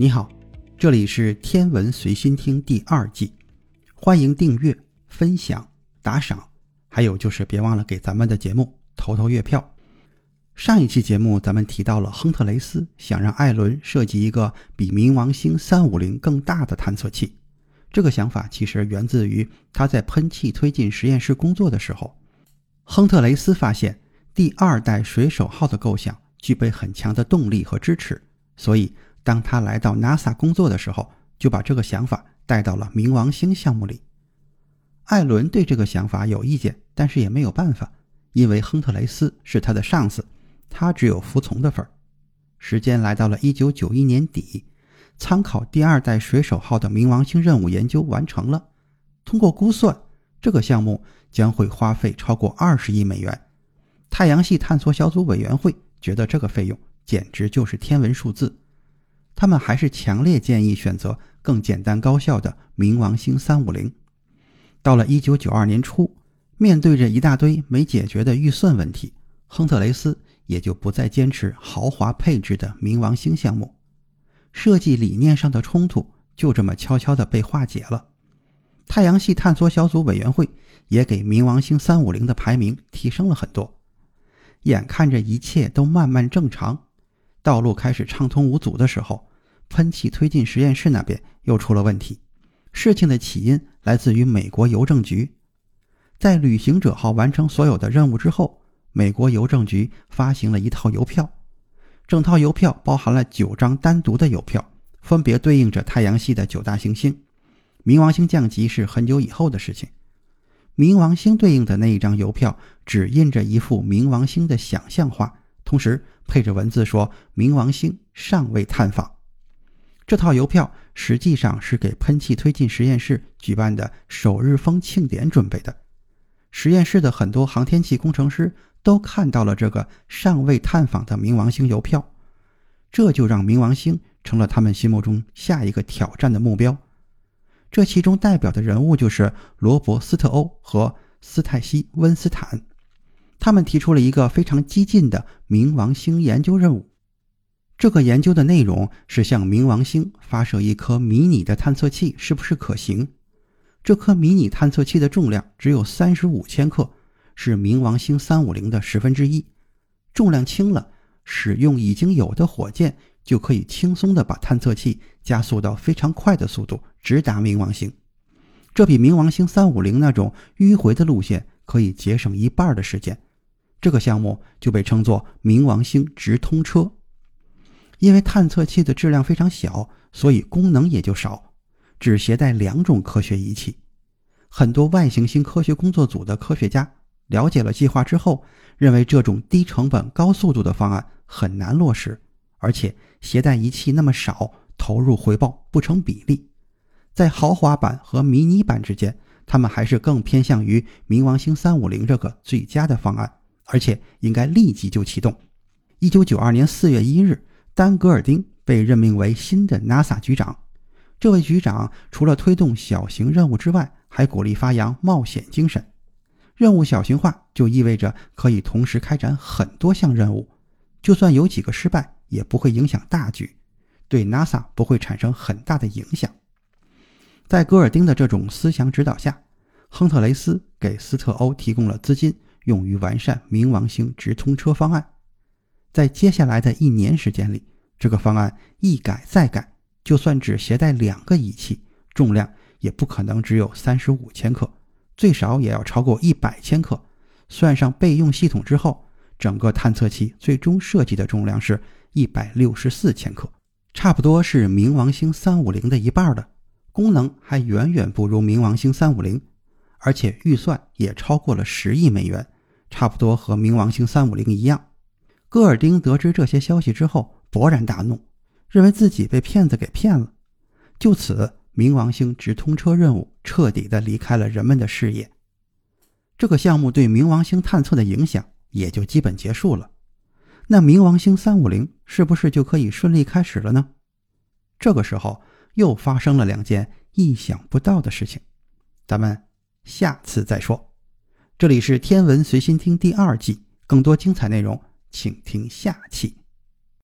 你好，这里是《天文随心听》第二季，欢迎订阅、分享、打赏，还有就是别忘了给咱们的节目投投月票。上一期节目咱们提到了亨特雷斯想让艾伦设计一个比冥王星三五零更大的探测器，这个想法其实源自于他在喷气推进实验室工作的时候，亨特雷斯发现第二代水手号的构想具备很强的动力和支持，所以。当他来到 NASA 工作的时候，就把这个想法带到了冥王星项目里。艾伦对这个想法有意见，但是也没有办法，因为亨特雷斯是他的上司，他只有服从的份儿。时间来到了1991年底，参考第二代水手号的冥王星任务研究完成了。通过估算，这个项目将会花费超过20亿美元。太阳系探索小组委员会觉得这个费用简直就是天文数字。他们还是强烈建议选择更简单高效的冥王星三五零。到了一九九二年初，面对着一大堆没解决的预算问题，亨特雷斯也就不再坚持豪华配置的冥王星项目，设计理念上的冲突就这么悄悄地被化解了。太阳系探索小组委员会也给冥王星三五零的排名提升了很多。眼看着一切都慢慢正常。道路开始畅通无阻的时候，喷气推进实验室那边又出了问题。事情的起因来自于美国邮政局。在旅行者号完成所有的任务之后，美国邮政局发行了一套邮票，整套邮票包含了九张单独的邮票，分别对应着太阳系的九大行星。冥王星降级是很久以后的事情。冥王星对应的那一张邮票只印着一幅冥王星的想象画。同时配着文字说：“冥王星尚未探访。”这套邮票实际上是给喷气推进实验室举办的首日风庆典准备的。实验室的很多航天器工程师都看到了这个尚未探访的冥王星邮票，这就让冥王星成了他们心目中下一个挑战的目标。这其中代表的人物就是罗伯斯特欧和斯泰西温斯坦。他们提出了一个非常激进的冥王星研究任务。这个研究的内容是向冥王星发射一颗迷你的探测器，是不是可行？这颗迷你探测器的重量只有三十五千克，是冥王星三五零的十分之一。重量轻了，使用已经有的火箭就可以轻松地把探测器加速到非常快的速度，直达冥王星。这比冥王星三五零那种迂回的路线可以节省一半的时间。这个项目就被称作“冥王星直通车”，因为探测器的质量非常小，所以功能也就少，只携带两种科学仪器。很多外行星科学工作组的科学家了解了计划之后，认为这种低成本高速度的方案很难落实，而且携带仪器那么少，投入回报不成比例。在豪华版和迷你版之间，他们还是更偏向于冥王星三五零这个最佳的方案。而且应该立即就启动。一九九二年四月一日，丹·格尔丁被任命为新的 NASA 局长。这位局长除了推动小型任务之外，还鼓励发扬冒险精神。任务小型化就意味着可以同时开展很多项任务，就算有几个失败，也不会影响大局，对 NASA 不会产生很大的影响。在戈尔丁的这种思想指导下，亨特雷斯给斯特欧提供了资金。用于完善冥王星直通车方案，在接下来的一年时间里，这个方案一改再改，就算只携带两个仪器，重量也不可能只有三十五千克，最少也要超过一百千克。算上备用系统之后，整个探测器最终设计的重量是一百六十四千克，差不多是冥王星三五零的一半的，功能还远远不如冥王星三五零。而且预算也超过了十亿美元，差不多和冥王星三五零一样。戈尔丁得知这些消息之后，勃然大怒，认为自己被骗子给骗了。就此，冥王星直通车任务彻底的离开了人们的视野。这个项目对冥王星探测的影响也就基本结束了。那冥王星三五零是不是就可以顺利开始了呢？这个时候又发生了两件意想不到的事情，咱们下次再说。这里是天文随心听第二季，更多精彩内容，请听下期。